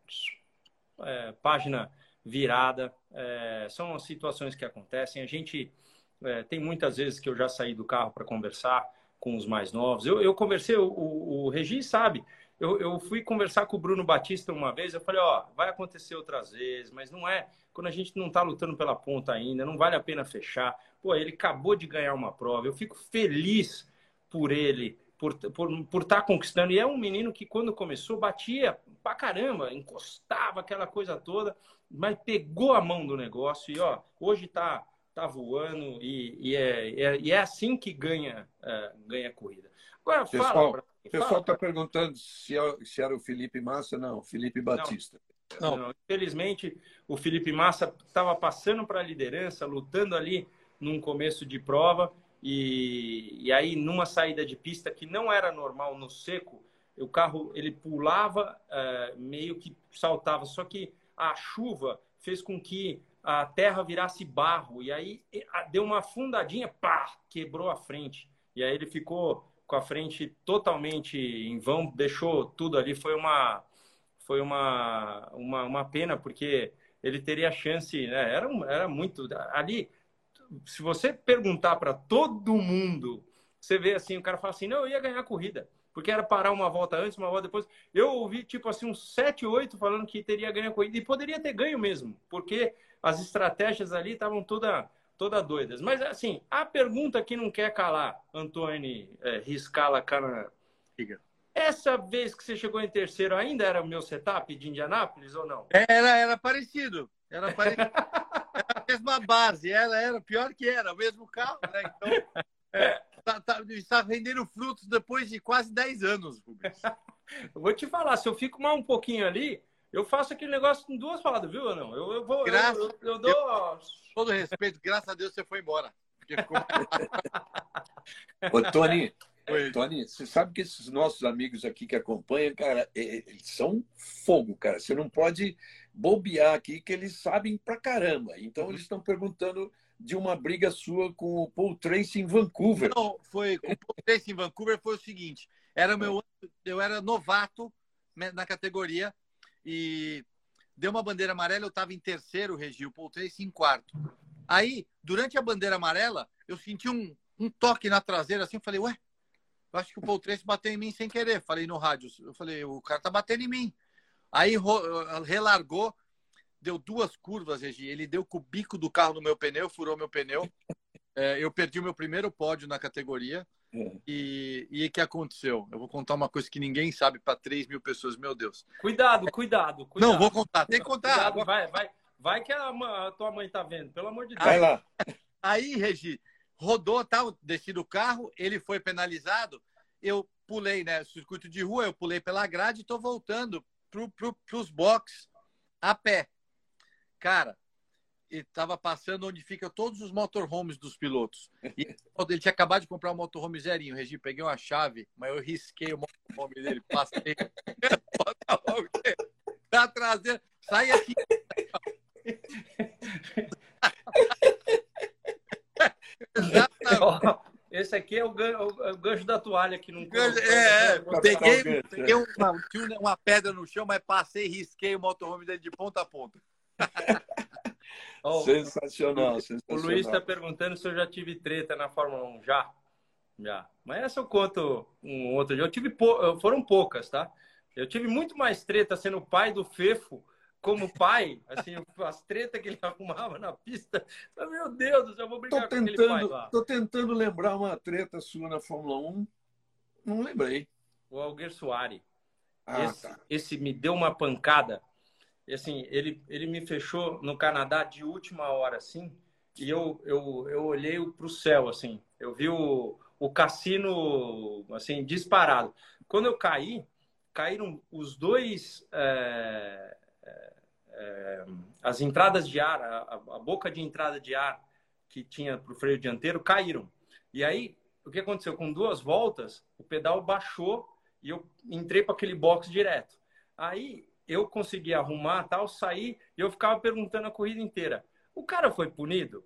é, página virada, é, são situações que acontecem. A gente é, tem muitas vezes que eu já saí do carro para conversar com os mais novos. Eu, eu conversei, o, o, o Regi sabe, eu, eu fui conversar com o Bruno Batista uma vez, eu falei, ó, vai acontecer outras vezes, mas não é quando a gente não está lutando pela ponta ainda, não vale a pena fechar. Pô, ele acabou de ganhar uma prova, eu fico feliz por ele, por estar por, por tá conquistando. E é um menino que, quando começou, batia pra caramba, encostava aquela coisa toda, mas pegou a mão do negócio e, ó, hoje tá, tá voando e, e, é, é, e é assim que ganha, é, ganha corrida. Agora, Pessoal, fala. O pessoal está perguntando se, é se, era o Felipe Massa. Não, Felipe Batista. Não, não. infelizmente, o Felipe Massa estava passando para a liderança, lutando ali num começo de prova. E, e aí, numa saída de pista que não era normal no seco, o carro ele pulava, é, meio que saltava. Só que a chuva fez com que a terra virasse barro. E aí deu uma afundadinha, pá, quebrou a frente. E aí ele ficou com a frente totalmente em vão, deixou tudo ali. Foi uma, foi uma, uma, uma pena, porque ele teria chance, né? era, era muito. Ali, se você perguntar para todo mundo, você vê assim: o cara fala assim, não, eu ia ganhar a corrida. Porque era parar uma volta antes, uma volta depois. Eu ouvi, tipo assim, uns 7, 8 falando que teria ganho a corrida. E poderia ter ganho mesmo, porque as estratégias ali estavam toda toda doidas. Mas, assim, a pergunta que não quer calar, Antônio é, Riscala Cana. Essa vez que você chegou em terceiro, ainda era o meu setup de Indianápolis ou não? Era, era parecido. Era, parecido. era a mesma base. Ela era pior que era, o mesmo carro, né? Então, é, tá, tá, está rendendo frutos depois de quase 10 anos, Rubens. vou te falar, se eu fico mais um pouquinho ali, eu faço aquele negócio com duas palavras, viu ou não? Eu, eu vou. Graças, eu, eu, eu dou. Eu, todo respeito, graças a Deus você foi embora. Ficou... Ô, Tony, Oi. Tony, você sabe que esses nossos amigos aqui que acompanham, cara, eles são fogo, cara. Você não pode bobear aqui que eles sabem pra caramba. Então uhum. eles estão perguntando de uma briga sua com o Paul Tracy em Vancouver. Não, foi com o Paul Tracy em Vancouver foi o seguinte: era meu, eu era novato né, na categoria e deu uma bandeira amarela, eu estava em terceiro, Regi, o Paul Tracy em quarto. Aí, durante a bandeira amarela, eu senti um, um toque na traseira assim, eu falei, ué, eu acho que o Paul Tracy bateu em mim sem querer. Falei no rádio, eu falei, o cara tá batendo em mim. Aí relargou, deu duas curvas, Regi. Ele deu com o bico do carro no meu pneu, furou meu pneu. É, eu perdi o meu primeiro pódio na categoria. É. E o que aconteceu? Eu vou contar uma coisa que ninguém sabe para 3 mil pessoas, meu Deus. Cuidado, cuidado, cuidado. Não, vou contar, tem que contar. Cuidado, vai, vai, vai que a, a, tua mãe tá vendo, pelo amor de Deus. Vai lá. Aí, Regi, rodou, tal, desci do carro, ele foi penalizado. Eu pulei, né? Circuito de rua, eu pulei pela grade e tô voltando pro, pro, pros box a pé. Cara, estava passando onde ficam todos os motorhomes dos pilotos. E ele tinha acabado de comprar um motorhome zerinho. Regi, peguei uma chave, mas eu risquei o motorhome dele, passei. tá trazendo. Sai aqui. Esse aqui é o, gancho, é o gancho da toalha que não. É, é, peguei, peguei uma, uma pedra no chão, mas passei e risquei o motorhome dele de ponta a ponta. Oh, sensacional, o, sensacional. O Luiz está perguntando se eu já tive treta na Fórmula 1. Já. Já. Mas essa eu conto um outro dia. Eu tive pou... Foram poucas, tá? Eu tive muito mais treta sendo pai do Fefo como pai, assim, as tretas que ele arrumava na pista. Meu Deus, eu vou brigar tô tentando, com aquele pai lá. Tô tentando lembrar uma treta sua na Fórmula 1. Não lembrei. O Alguer Soares. Ah, esse, tá. esse me deu uma pancada e assim, ele, ele me fechou no Canadá de última hora, assim, e eu, eu, eu olhei para o céu, assim, eu vi o, o cassino, assim, disparado. Quando eu caí, caíram os dois, é, é, é, as entradas de ar, a, a, boca de entrada de ar que tinha para o freio dianteiro caíram. E aí, o que aconteceu? Com duas voltas, o pedal baixou e eu entrei para aquele box direto. Aí eu consegui arrumar, tal, sair e eu ficava perguntando a corrida inteira: o cara foi punido?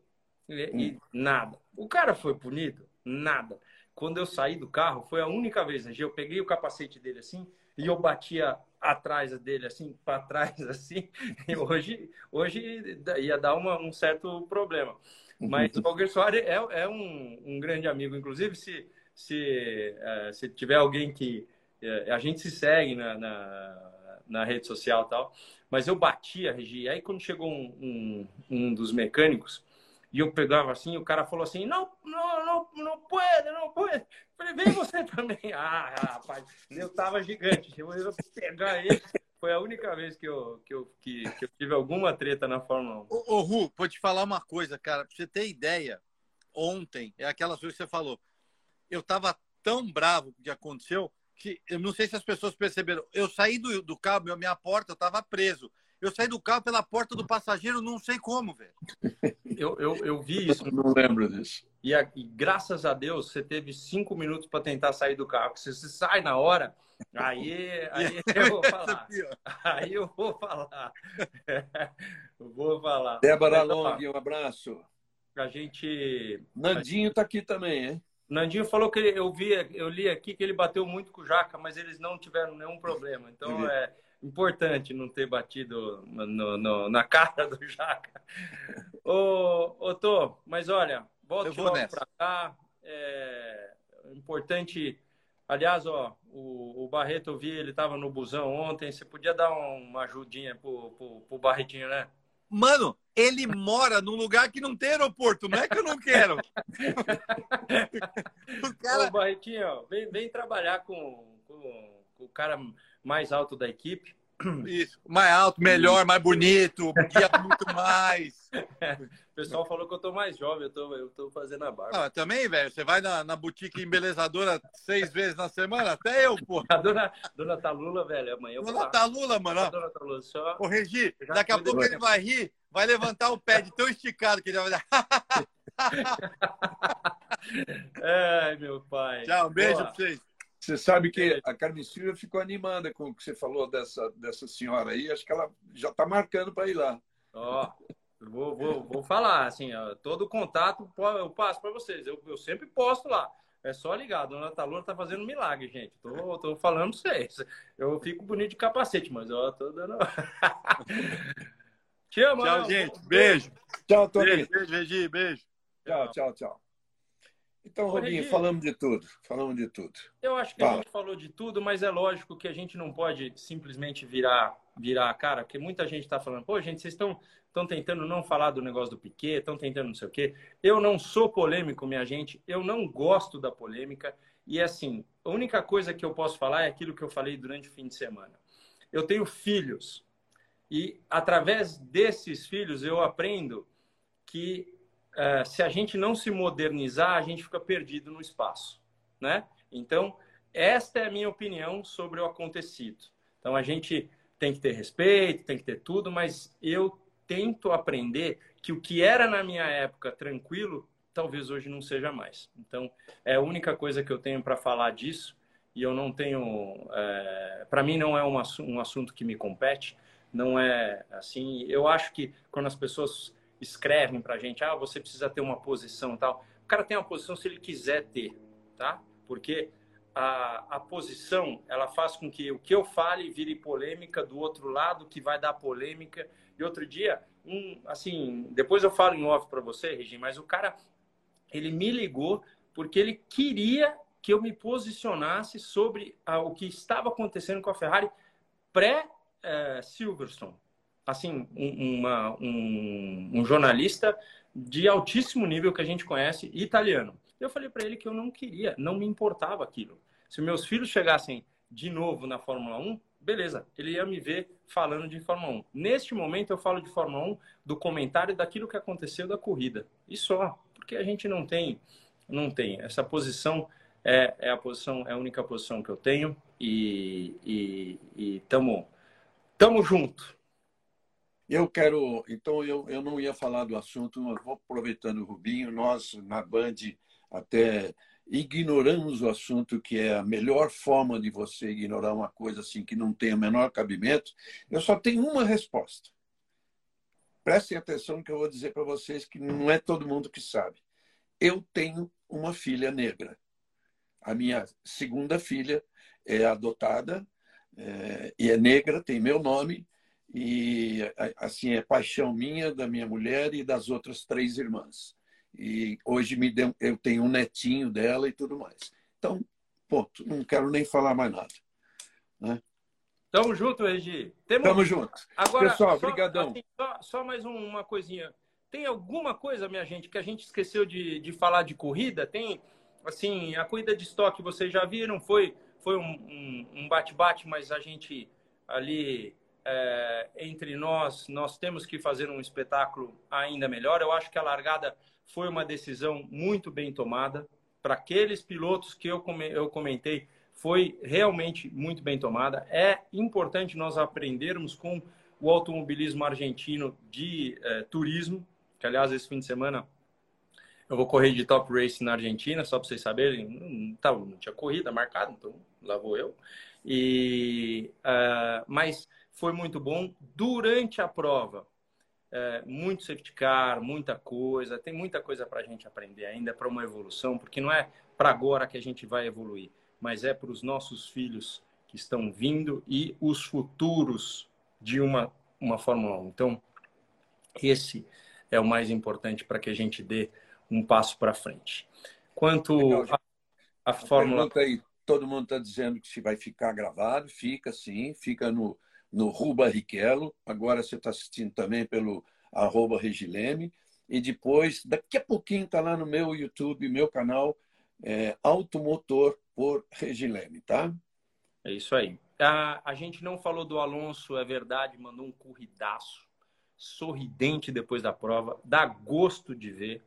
E, hum. nada. O cara foi punido? Nada. Quando eu saí do carro, foi a única vez, né? Eu peguei o capacete dele assim e eu batia atrás dele, assim, para trás, assim. E hoje, hoje ia dar uma, um certo problema. Mas o Roger Soares é, é um, um, grande amigo. Inclusive, se, se, uh, se tiver alguém que. Uh, a gente se segue na, na na rede social e tal. Mas eu batia, Regi. Aí quando chegou um, um, um, dos mecânicos e eu pegava assim, o cara falou assim: não, não, não, não pode, não pode. Falei, vem você também. Ah, rapaz, eu tava gigante. Eu ia pegar ele. Foi a única vez que eu, que eu, que, que eu tive alguma treta na Fórmula 1. Ô, ô Ru, vou te falar uma coisa, cara. Pra você ter ideia, ontem, é aquelas coisas que você falou. Eu tava tão bravo que aconteceu que eu não sei se as pessoas perceberam. Eu saí do, do carro, minha porta estava preso. Eu saí do carro pela porta do passageiro, não sei como, velho. Eu, eu, eu vi isso. Não lembro disso. E, a, e graças a Deus você teve cinco minutos para tentar sair do carro. Se você sai na hora, aí, aí eu vou falar. Aí eu vou falar. vou falar. Débora Long, um abraço. A gente. Nandinho está aqui também, hein? Nandinho falou que eu vi, eu li aqui que ele bateu muito com o Jaca, mas eles não tiveram nenhum problema. Então é importante não ter batido no, no, na cara do Jaca. ô, ô Tô, mas olha, volta para cá. É importante. Aliás, ó, o, o Barreto eu vi, ele estava no busão ontem. Você podia dar uma ajudinha pro, pro, pro Barretinho, né? Mano, ele mora num lugar que não tem aeroporto, não é que eu não quero. o cara... Ô, Barretinho, vem, vem trabalhar com, com, com o cara mais alto da equipe. Isso, mais alto, melhor, mais bonito, guia muito mais. o pessoal falou que eu tô mais jovem, eu tô, eu tô fazendo a barba. Ah, também, velho, você vai na, na boutique embelezadora seis vezes na semana? Até eu, pô. A dona, dona Talula, velho, amanhã eu vou Dona. Talula, mano. Dona Talula, só... Ô, Regi, daqui a pouco ele vai rir, vai levantar o pé de tão esticado que ele vai dar. Ai, meu pai. Tchau, um beijo Boa. pra vocês. Você sabe que a Carmen Silva ficou animada com o que você falou dessa, dessa senhora aí. Acho que ela já está marcando para ir lá. Ó, oh, vou, vou, vou falar, assim, ó, todo o contato eu passo para vocês. Eu, eu sempre posto lá. É só ligar. A dona Talura tá fazendo milagre, gente. Tô, tô falando pra vocês. Eu fico bonito de capacete, mas eu tô dando. Te amo, Tchau, gente. Beijo. Tchau, Tony. Beijo, beijo, Regi. Beijo. Tchau, tchau, tchau. Então, Robinho, falamos de tudo. Falamos de tudo. Eu acho que Fala. a gente falou de tudo, mas é lógico que a gente não pode simplesmente virar, virar a cara, porque muita gente está falando, pô, gente, vocês estão estão tentando não falar do negócio do Piquet, estão tentando não sei o quê. Eu não sou polêmico, minha gente. Eu não gosto da polêmica. E assim, a única coisa que eu posso falar é aquilo que eu falei durante o fim de semana. Eu tenho filhos e através desses filhos eu aprendo que uh, se a gente não se modernizar, a gente fica perdido no espaço, né? Então, esta é a minha opinião sobre o acontecido. Então, a gente tem que ter respeito, tem que ter tudo, mas eu tento aprender que o que era na minha época tranquilo, talvez hoje não seja mais. Então, é a única coisa que eu tenho para falar disso e eu não tenho. É, para mim, não é um assunto que me compete, não é assim. Eu acho que quando as pessoas escrevem para a gente, ah, você precisa ter uma posição tal, o cara tem uma posição se ele quiser ter, tá? Porque a, a posição ela faz com que o que eu fale vire polêmica do outro lado, que vai dar polêmica. E outro dia, um, assim, depois eu falo em off para você, Regi, mas o cara ele me ligou porque ele queria que eu me posicionasse sobre a, o que estava acontecendo com a Ferrari pré-Silverstone. Assim, um, uma, um, um jornalista de altíssimo nível que a gente conhece, italiano. Eu falei para ele que eu não queria, não me importava aquilo. Se meus filhos chegassem de novo na Fórmula 1, beleza, ele ia me ver falando de Fórmula 1. Neste momento eu falo de Fórmula 1 do comentário daquilo que aconteceu da corrida. E só, porque a gente não tem, não tem essa posição é, é a posição, é a única posição que eu tenho e, e, e tamo, tamo junto. Eu quero, então eu, eu não ia falar do assunto, mas vou aproveitando o Rubinho, nós na Band até ignoramos o assunto, que é a melhor forma de você ignorar uma coisa assim que não tem o menor cabimento. Eu só tenho uma resposta. Prestem atenção no que eu vou dizer para vocês, que não é todo mundo que sabe. Eu tenho uma filha negra. A minha segunda filha é adotada é, e é negra, tem meu nome e assim é paixão minha, da minha mulher e das outras três irmãs. E hoje me deu, eu tenho um netinho dela e tudo mais. Então, ponto. Não quero nem falar mais nada. Né? Tamo junto, Regi. Temos... Tamo junto. Agora, Pessoal, só, Assim, só, só, mais uma coisinha. Tem alguma coisa, minha gente, que a gente esqueceu de, de falar de corrida? Tem, assim, a corrida de estoque, vocês já viram, foi, foi um bate-bate, um, um mas a gente ali é, entre nós, nós temos que fazer um espetáculo ainda melhor. Eu acho que a largada foi uma decisão muito bem tomada. Para aqueles pilotos que eu comentei, foi realmente muito bem tomada. É importante nós aprendermos com o automobilismo argentino de eh, turismo, que aliás esse fim de semana eu vou correr de top race na Argentina, só para vocês saberem, não, não tinha corrida marcada, então lá vou eu. E, uh, mas foi muito bom durante a prova é, muito safety car, muita coisa, tem muita coisa para a gente aprender ainda para uma evolução, porque não é para agora que a gente vai evoluir, mas é para os nossos filhos que estão vindo e os futuros de uma, uma Fórmula 1. Então, esse é o mais importante para que a gente dê um passo para frente. Quanto a, a Fórmula. Aí, todo mundo está dizendo que se vai ficar gravado, fica sim, fica no, no Ruba Riquelo. Agora você está assistindo também pelo arroba Regileme. E depois, daqui a pouquinho, está lá no meu YouTube, meu canal, é, Automotor por Regileme, tá? É isso aí. A, a gente não falou do Alonso, é verdade, mandou um corridaço, sorridente depois da prova, dá gosto de ver.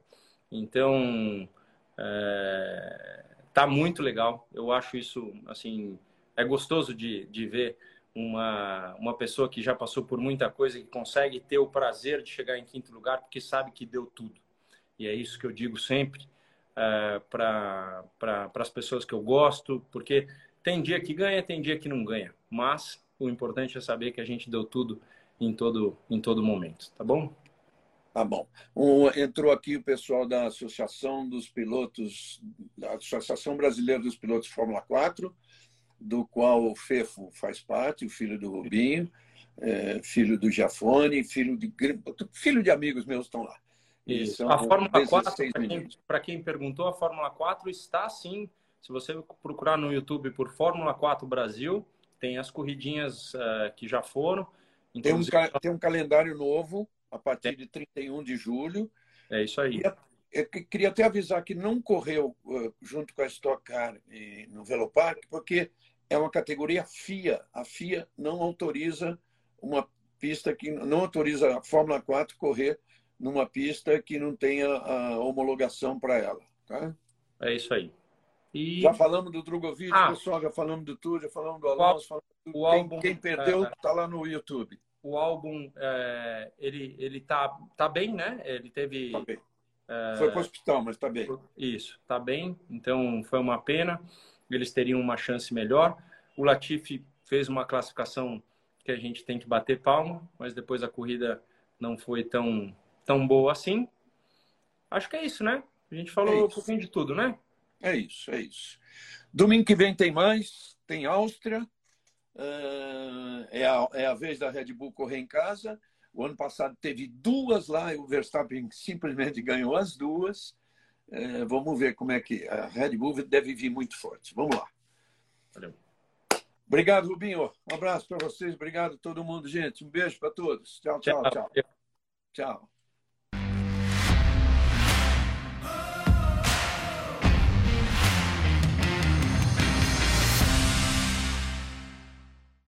Então, é, tá muito legal. Eu acho isso, assim, é gostoso de, de ver uma, uma pessoa que já passou por muita coisa, que consegue ter o prazer de chegar em quinto lugar, porque sabe que deu tudo. E é isso que eu digo sempre uh, para pra, as pessoas que eu gosto, porque tem dia que ganha, tem dia que não ganha. Mas o importante é saber que a gente deu tudo em todo, em todo momento, tá bom? Tá bom. Um, entrou aqui o pessoal da Associação dos Pilotos, da Associação Brasileira dos Pilotos de Fórmula 4 do qual o Fefo faz parte, o filho do Rubinho, é, filho do Jafone, filho de, filho de amigos meus estão lá. Isso. A Fórmula 4, para quem, quem, perguntou, a Fórmula 4 está sim. Se você procurar no YouTube por Fórmula 4 Brasil, tem as corridinhas uh, que já foram. Tem um, tem um calendário novo a partir de 31 de julho. É isso aí. Eu queria até avisar que não correu junto com a Stock Car no Velopark, porque é uma categoria FIA. A FIA não autoriza uma pista que não autoriza a Fórmula 4 correr numa pista que não tenha a homologação para ela. Tá? É isso aí. E... Já falamos do Drogovic, ah. pessoal, já falamos do tudo, já falamos do Alonso. O, quem, álbum... quem, perdeu está é... lá no YouTube. o álbum é, ele ele tá tá bem, né? Ele teve tá bem. É... Foi para o hospital, mas está bem. Isso, está bem. Então foi uma pena. Eles teriam uma chance melhor. O Latifi fez uma classificação que a gente tem que bater palma, mas depois a corrida não foi tão tão boa assim. Acho que é isso, né? A gente falou é um pouquinho de tudo, né? É isso, é isso. Domingo que vem tem mais, tem Áustria, uh, é, a, é a vez da Red Bull correr em casa. O ano passado teve duas lá e o Verstappen simplesmente ganhou as duas. Uh, vamos ver como é que a Red Bull deve vir muito forte. Vamos lá. Valeu. Obrigado, Rubinho. Um abraço para vocês. Obrigado a todo mundo, gente. Um beijo para todos. Tchau, tchau, tchau. Tchau. tchau.